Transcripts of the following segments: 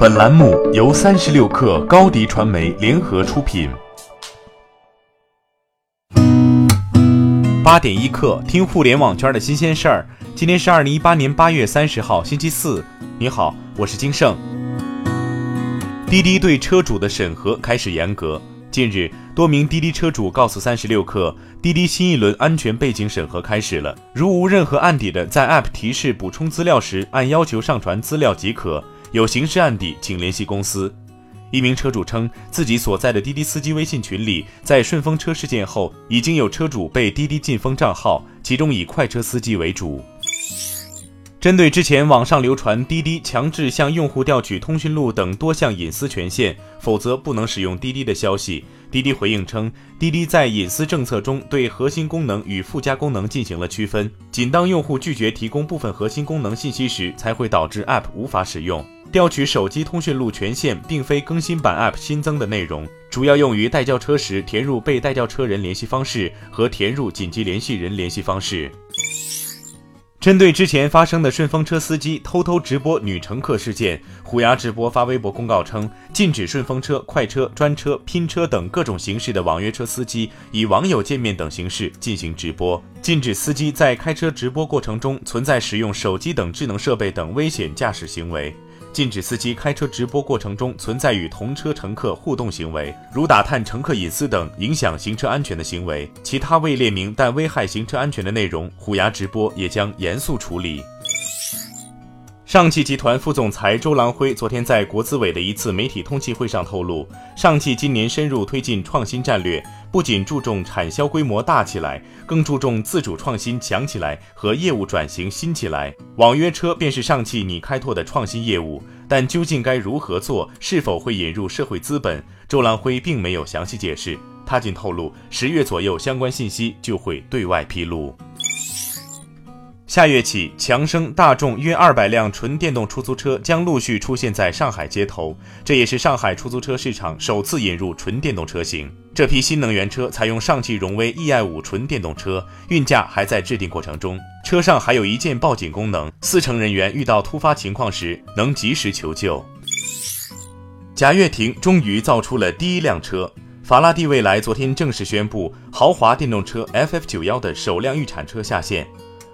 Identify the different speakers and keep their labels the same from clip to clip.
Speaker 1: 本栏目由三十六氪高低传媒联合出品。八点一刻，听互联网圈的新鲜事儿。今天是二零一八年八月三十号，星期四。你好，我是金盛。滴滴对车主的审核开始严格。近日，多名滴滴车主告诉三十六氪，滴滴新一轮安全背景审核开始了，如无任何案底的，在 App 提示补充资料时，按要求上传资料即可；有刑事案底，请联系公司。一名车主称，自己所在的滴滴司机微信群里，在顺风车事件后，已经有车主被滴滴禁封账号，其中以快车司机为主。针对之前网上流传滴滴强制向用户调取通讯录等多项隐私权限，否则不能使用滴滴的消息，滴滴回应称，滴滴在隐私政策中对核心功能与附加功能进行了区分，仅当用户拒绝提供部分核心功能信息时，才会导致 App 无法使用。调取手机通讯录权限并非更新版 App 新增的内容，主要用于代叫车时填入被代叫车人联系方式和填入紧急联系人联系方式。针对之前发生的顺风车司机偷偷直播女乘客事件，虎牙直播发微博公告称，禁止顺风车、快车、专车、拼车等各种形式的网约车司机以网友见面等形式进行直播，禁止司机在开车直播过程中存在使用手机等智能设备等危险驾驶行为。禁止司机开车直播过程中存在与同车乘客互动行为，如打探乘客隐私等影响行车安全的行为。其他未列明但危害行车安全的内容，虎牙直播也将严肃处理。上汽集团副总裁周郎辉昨天在国资委的一次媒体通气会上透露，上汽今年深入推进创新战略，不仅注重产销规模大起来，更注重自主创新强起来和业务转型新起来。网约车便是上汽拟开拓的创新业务，但究竟该如何做，是否会引入社会资本，周兰辉并没有详细解释。他仅透露，十月左右相关信息就会对外披露。下月起，强生、大众约二百辆纯电动出租车将陆续出现在上海街头，这也是上海出租车市场首次引入纯电动车型。这批新能源车采用上汽荣威 e:i 五纯电动车，运价还在制定过程中。车上还有一键报警功能，司乘人员遇到突发情况时能及时求救。贾跃亭终于造出了第一辆车，法拉第未来昨天正式宣布，豪华电动车 FF 九幺的首辆预产车下线。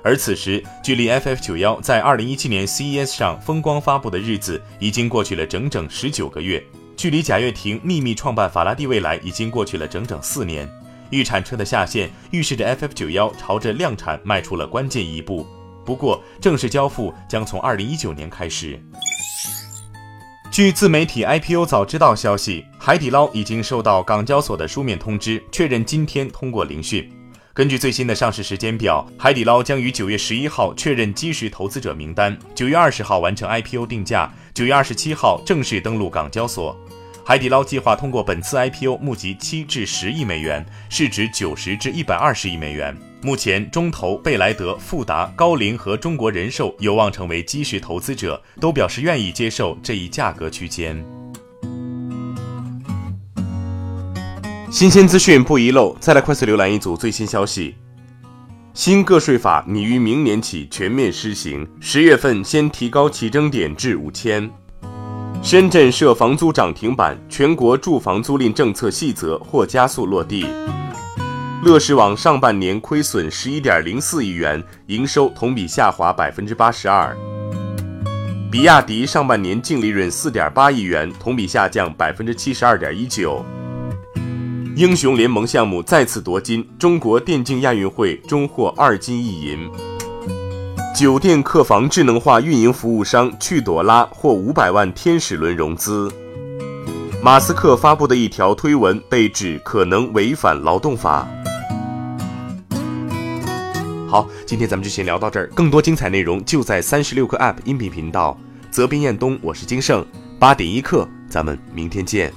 Speaker 1: 而此时，距离 FF 九幺在二零一七年 CES 上风光发布的日子已经过去了整整十九个月，距离贾跃亭秘密创办法拉第未来已经过去了整整四年。预产车的下线预示着 FF 九幺朝着量产迈出了关键一步。不过，正式交付将从二零一九年开始。据自媒体 IPO 早知道消息，海底捞已经收到港交所的书面通知，确认今天通过聆讯。根据最新的上市时间表，海底捞将于九月十一号确认基石投资者名单，九月二十号完成 IPO 定价，九月二十七号正式登陆港交所。海底捞计划通过本次 IPO 募集七至十亿美元，市值九十至一百二十亿美元。目前，中投、贝莱德、富达、高瓴和中国人寿有望成为基石投资者，都表示愿意接受这一价格区间。新鲜资讯不遗漏，再来快速浏览一组最新消息。新个税法拟于明年起全面施行，十月份先提高起征点至五千。深圳设房租涨停板，全国住房租赁政策细则或加速落地。乐视网上半年亏损十一点零四亿元，营收同比下滑百分之八十二。比亚迪上半年净利润四点八亿元，同比下降百分之七十二点一九。英雄联盟项目再次夺金，中国电竞亚运会终获二金一银。酒店客房智能化运营服务商趣朵拉获五百万天使轮融资。马斯克发布的一条推文被指可能违反劳动法。好，今天咱们就先聊到这儿，更多精彩内容就在三十六课 App 音频频道。责编：彦东，我是金盛，八点一刻，咱们明天见。